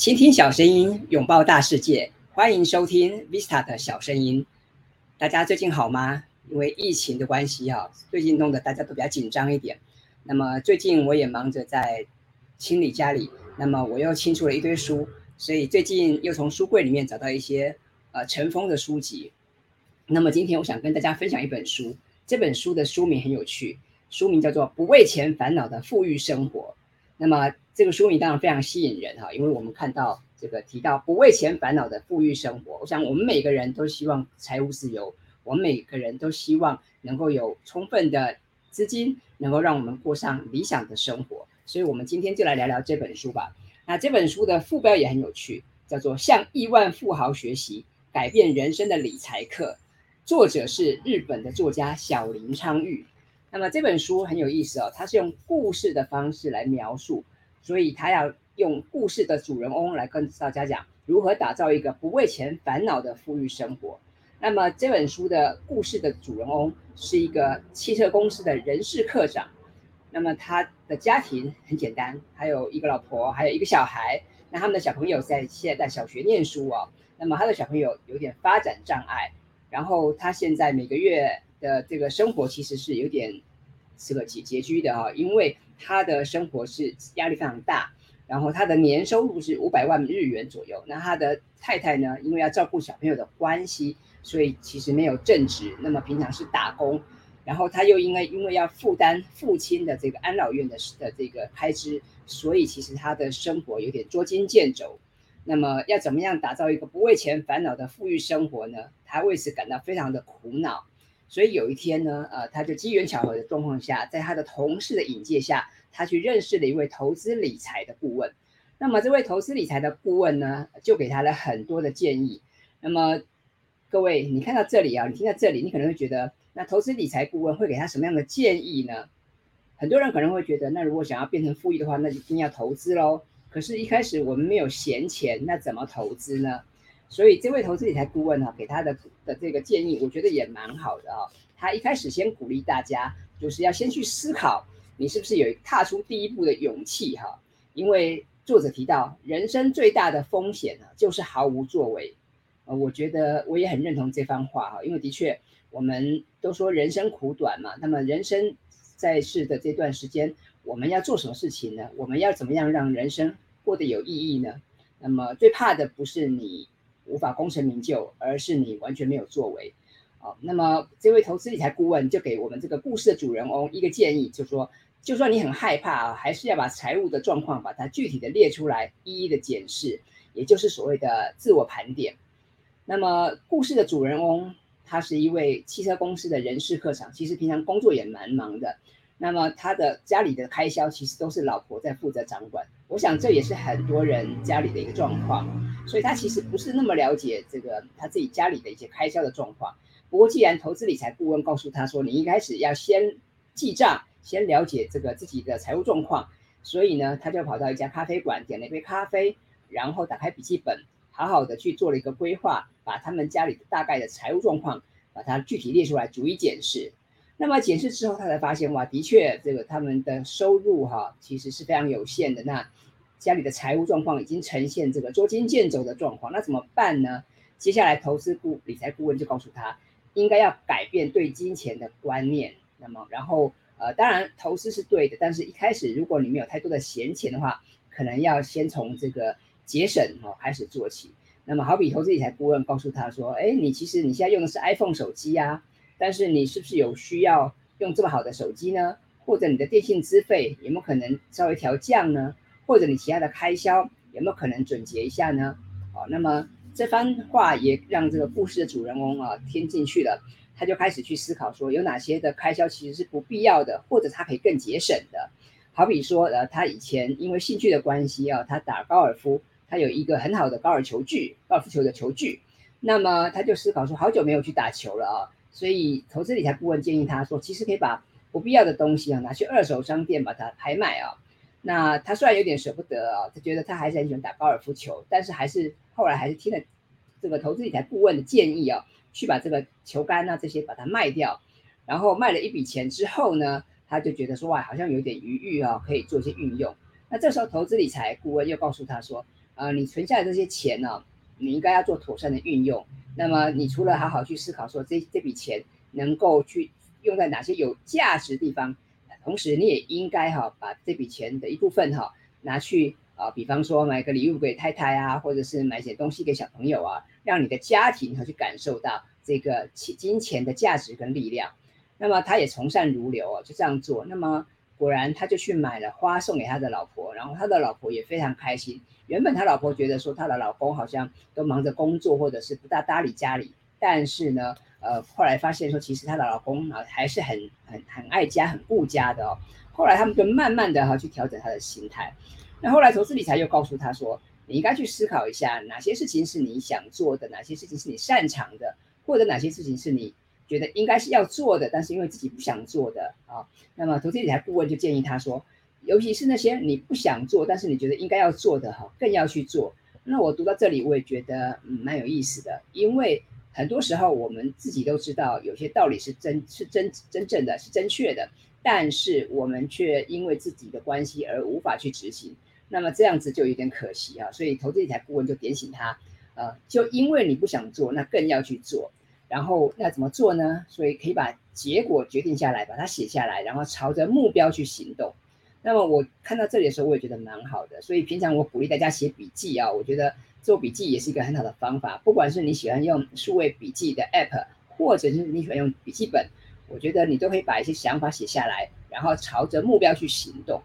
倾听小声音，拥抱大世界。欢迎收听 Vista 的小声音。大家最近好吗？因为疫情的关系啊，最近弄得大家都比较紧张一点。那么最近我也忙着在清理家里，那么我又清出了一堆书，所以最近又从书柜里面找到一些呃尘封的书籍。那么今天我想跟大家分享一本书，这本书的书名很有趣，书名叫做《不为钱烦恼的富裕生活》。那么这个书名当然非常吸引人哈，因为我们看到这个提到不为钱烦恼的富裕生活，我想我们每个人都希望财务自由，我们每个人都希望能够有充分的资金，能够让我们过上理想的生活。所以，我们今天就来聊聊这本书吧。那这本书的副标也很有趣，叫做《向亿万富豪学习，改变人生的理财课》，作者是日本的作家小林昌裕。那么这本书很有意思哦，它是用故事的方式来描述。所以他要用故事的主人翁来跟大家讲如何打造一个不为钱烦恼的富裕生活。那么这本书的故事的主人翁是一个汽车公司的人事科长。那么他的家庭很简单，还有一个老婆，还有一个小孩。那他们的小朋友在现在在小学念书哦。那么他的小朋友有点发展障碍，然后他现在每个月的这个生活其实是有点这个拮拮据的哈，因为。他的生活是压力非常大，然后他的年收入是五百万日元左右。那他的太太呢，因为要照顾小朋友的关系，所以其实没有正职，那么平常是打工。然后他又因为因为要负担父亲的这个安老院的的这个开支，所以其实他的生活有点捉襟见肘。那么要怎么样打造一个不为钱烦恼的富裕生活呢？他为此感到非常的苦恼。所以有一天呢，呃，他就机缘巧合的状况下，在他的同事的引荐下，他去认识了一位投资理财的顾问。那么这位投资理财的顾问呢，就给他了很多的建议。那么各位，你看到这里啊，你听到这里，你可能会觉得，那投资理财顾问会给他什么样的建议呢？很多人可能会觉得，那如果想要变成富裕的话，那就一定要投资喽。可是，一开始我们没有闲钱，那怎么投资呢？所以这位投资理财顾问哈，给他的的这个建议，我觉得也蛮好的啊。他一开始先鼓励大家，就是要先去思考，你是不是有踏出第一步的勇气哈？因为作者提到，人生最大的风险呢，就是毫无作为。呃，我觉得我也很认同这番话哈，因为的确，我们都说人生苦短嘛。那么人生在世的这段时间，我们要做什么事情呢？我们要怎么样让人生过得有意义呢？那么最怕的不是你。无法功成名就，而是你完全没有作为。好，那么这位投资理财顾问就给我们这个故事的主人翁一个建议，就说，就算你很害怕啊，还是要把财务的状况把它具体的列出来，一一的检视，也就是所谓的自我盘点。那么故事的主人翁他是一位汽车公司的人事科长，其实平常工作也蛮忙的。那么他的家里的开销其实都是老婆在负责掌管，我想这也是很多人家里的一个状况，所以他其实不是那么了解这个他自己家里的一些开销的状况。不过既然投资理财顾问告诉他说，你一开始要先记账，先了解这个自己的财务状况，所以呢，他就跑到一家咖啡馆点了一杯咖啡，然后打开笔记本，好好的去做了一个规划，把他们家里的大概的财务状况，把它具体列出来，逐一检视。那么检视之后，他才发现哇，的确，这个他们的收入哈，其实是非常有限的。那家里的财务状况已经呈现这个捉襟见肘的状况，那怎么办呢？接下来，投资顾理财顾问就告诉他，应该要改变对金钱的观念。那么，然后呃，当然投资是对的，但是一开始如果你没有太多的闲钱的话，可能要先从这个节省哦开始做起。那么，好比投资理财顾问告诉他说，哎，你其实你现在用的是 iPhone 手机呀。但是你是不是有需要用这么好的手机呢？或者你的电信资费有没有可能稍微调降呢？或者你其他的开销有没有可能总结一下呢？好，那么这番话也让这个故事的主人公啊听进去了，他就开始去思考说有哪些的开销其实是不必要的，或者他可以更节省的。好比说，呃，他以前因为兴趣的关系啊，他打高尔夫，他有一个很好的高尔球具，高尔夫球的球具，那么他就思考说，好久没有去打球了啊。所以，投资理财顾问建议他说，其实可以把不必要的东西啊拿去二手商店把它拍卖啊。那他虽然有点舍不得啊，他觉得他还是很喜欢打高尔夫球，但是还是后来还是听了这个投资理财顾问的建议啊，去把这个球杆啊这些把它卖掉。然后卖了一笔钱之后呢，他就觉得说哇，好像有点余裕啊，可以做一些运用。那这时候，投资理财顾问又告诉他说，呃，你存下的这些钱呢，你应该要做妥善的运用。那么你除了好好去思考说这这笔钱能够去用在哪些有价值的地方，同时你也应该哈把这笔钱的一部分哈拿去啊，比方说买个礼物给太太啊，或者是买些东西给小朋友啊，让你的家庭哈去感受到这个金金钱的价值跟力量。那么他也从善如流啊，就这样做。那么果然他就去买了花送给他的老婆，然后他的老婆也非常开心。原本他老婆觉得说他的老公好像都忙着工作，或者是不大搭理家里，但是呢，呃，后来发现说其实她的老公啊还是很很很爱家、很顾家的哦。后来他们就慢慢的哈去调整他的心态。那后来投资理财又告诉他说，你应该去思考一下哪些事情是你想做的，哪些事情是你擅长的，或者哪些事情是你。觉得应该是要做的，但是因为自己不想做的啊，那么投资理财顾问就建议他说，尤其是那些你不想做，但是你觉得应该要做的哈，更要去做。那我读到这里，我也觉得嗯蛮有意思的，因为很多时候我们自己都知道有些道理是真是真真正的是正确的，但是我们却因为自己的关系而无法去执行，那么这样子就有点可惜啊。所以投资理财顾问就点醒他，呃，就因为你不想做，那更要去做。然后那怎么做呢？所以可以把结果决定下来，把它写下来，然后朝着目标去行动。那么我看到这里的时候，我也觉得蛮好的。所以平常我鼓励大家写笔记啊，我觉得做笔记也是一个很好的方法。不管是你喜欢用数位笔记的 App，或者是你喜欢用笔记本，我觉得你都可以把一些想法写下来，然后朝着目标去行动。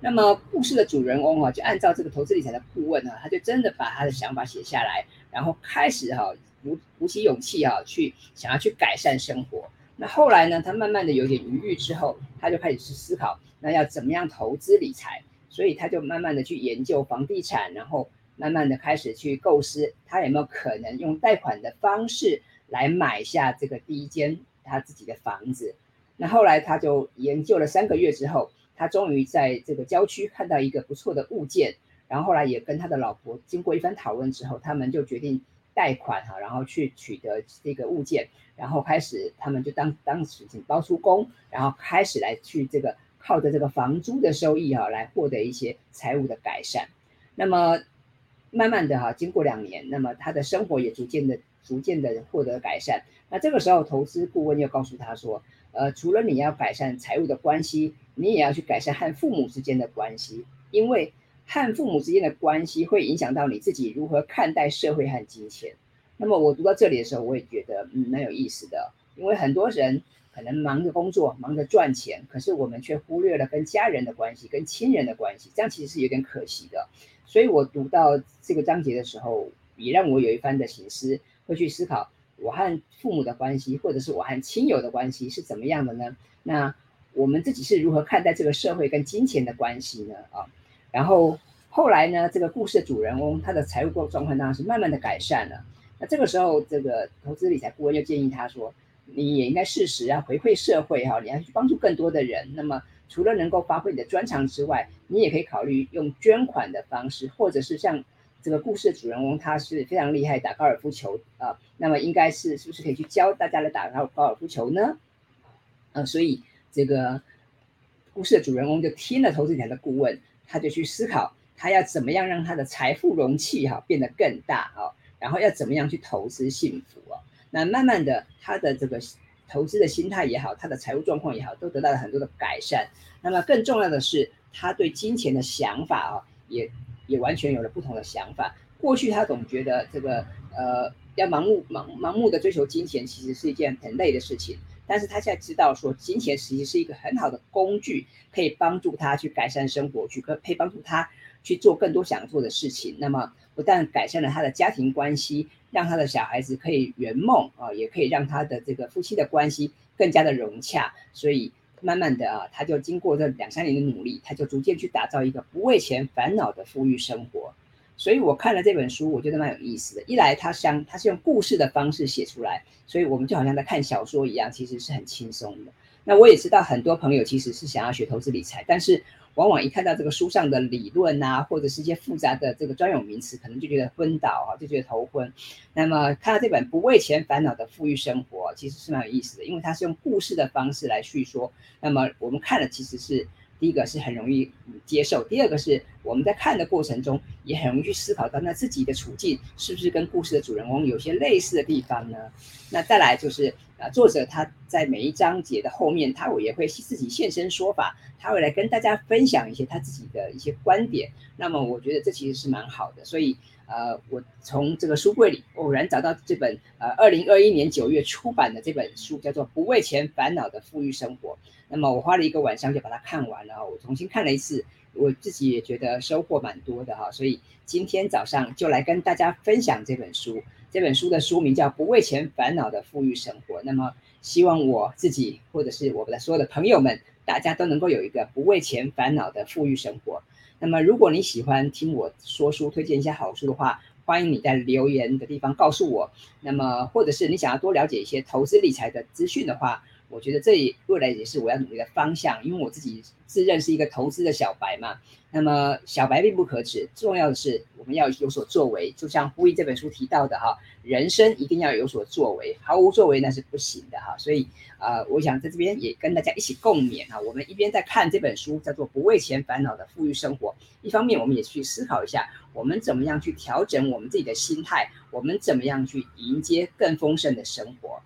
那么故事的主人翁啊，就按照这个投资理财的顾问啊，他就真的把他的想法写下来，然后开始哈、鼓鼓起勇气啊，去想要去改善生活。那后来呢，他慢慢的有点余裕之后，他就开始去思考，那要怎么样投资理财？所以他就慢慢的去研究房地产，然后慢慢的开始去构思，他有没有可能用贷款的方式来买下这个第一间他自己的房子。那后来他就研究了三个月之后，他终于在这个郊区看到一个不错的物件，然后后来也跟他的老婆经过一番讨论之后，他们就决定。贷款哈，然后去取得这个物件，然后开始他们就当当时请包出工，然后开始来去这个靠着这个房租的收益哈，来获得一些财务的改善。那么慢慢的哈，经过两年，那么他的生活也逐渐的逐渐的获得改善。那这个时候，投资顾问又告诉他说，呃，除了你要改善财务的关系，你也要去改善和父母之间的关系，因为。和父母之间的关系会影响到你自己如何看待社会和金钱。那么我读到这里的时候，我也觉得嗯蛮有意思的，因为很多人可能忙着工作，忙着赚钱，可是我们却忽略了跟家人的关系、跟亲人的关系，这样其实是有点可惜的。所以我读到这个章节的时候，也让我有一番的省思，会去思考我和父母的关系，或者是我和亲友的关系是怎么样的呢？那我们自己是如何看待这个社会跟金钱的关系呢？啊？然后后来呢，这个故事的主人翁他的财务状状况当然是慢慢的改善了。那这个时候，这个投资理财顾问就建议他说，你也应该适时啊回馈社会哈，你要去帮助更多的人。那么除了能够发挥你的专长之外，你也可以考虑用捐款的方式，或者是像这个故事的主人翁他是非常厉害打高尔夫球啊，那么应该是是不是可以去教大家来打高高尔夫球呢？呃，所以这个故事的主人翁就听了投资理财的顾问。他就去思考，他要怎么样让他的财富容器哈变得更大啊，然后要怎么样去投资幸福啊？那慢慢的，他的这个投资的心态也好，他的财务状况也好，都得到了很多的改善。那么更重要的是，他对金钱的想法啊，也也完全有了不同的想法。过去他总觉得这个呃，要盲目盲盲目的追求金钱，其实是一件很累的事情。但是他现在知道说，金钱实际是一个很好的工具，可以帮助他去改善生活，去可可以帮助他去做更多想做的事情。那么不但改善了他的家庭关系，让他的小孩子可以圆梦啊，也可以让他的这个夫妻的关系更加的融洽。所以慢慢的啊，他就经过这两三年的努力，他就逐渐去打造一个不为钱烦恼的富裕生活。所以我看了这本书，我觉得蛮有意思的。一来，它像它是用故事的方式写出来，所以我们就好像在看小说一样，其实是很轻松的。那我也知道很多朋友其实是想要学投资理财，但是往往一看到这个书上的理论啊，或者是一些复杂的这个专有名词，可能就觉得昏倒啊，就觉得头昏。那么看到这本《不为钱烦恼的富裕生活》，其实是蛮有意思的，因为它是用故事的方式来叙说。那么我们看了其实是第一个是很容易接受，第二个是我们在看的过程中也很容易去思考到，那自己的处境是不是跟故事的主人公有些类似的地方呢？那再来就是啊，作者他在每一章节的后面，他我也会自己现身说法，他会来跟大家分享一些他自己的一些观点。那么我觉得这其实是蛮好的，所以呃，我从这个书柜里偶然找到这本呃二零二一年九月出版的这本书，叫做《不为钱烦恼的富裕生活》。那么我花了一个晚上就把它看完了，我重新看了一次，我自己也觉得收获蛮多的哈，所以今天早上就来跟大家分享这本书。这本书的书名叫《不为钱烦恼的富裕生活》。那么希望我自己或者是我们的所有的朋友们，大家都能够有一个不为钱烦恼的富裕生活。那么如果你喜欢听我说书，推荐一些好书的话，欢迎你在留言的地方告诉我。那么或者是你想要多了解一些投资理财的资讯的话，我觉得这也未来也是我要努力的方向，因为我自己自认是一个投资的小白嘛。那么小白并不可耻，重要的是我们要有所作为。就像呼应这本书提到的哈，人生一定要有所作为，毫无作为那是不行的哈。所以呃，我想在这边也跟大家一起共勉哈。我们一边在看这本书叫做《不为钱烦恼的富裕生活》，一方面我们也去思考一下，我们怎么样去调整我们自己的心态，我们怎么样去迎接更丰盛的生活。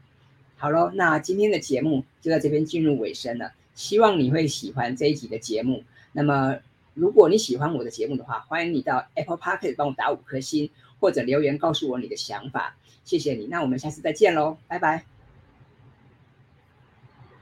好喽，那今天的节目就在这边进入尾声了。希望你会喜欢这一集的节目。那么，如果你喜欢我的节目的话，欢迎你到 Apple Podcast 帮我打五颗星，或者留言告诉我你的想法。谢谢你，那我们下次再见喽，拜拜。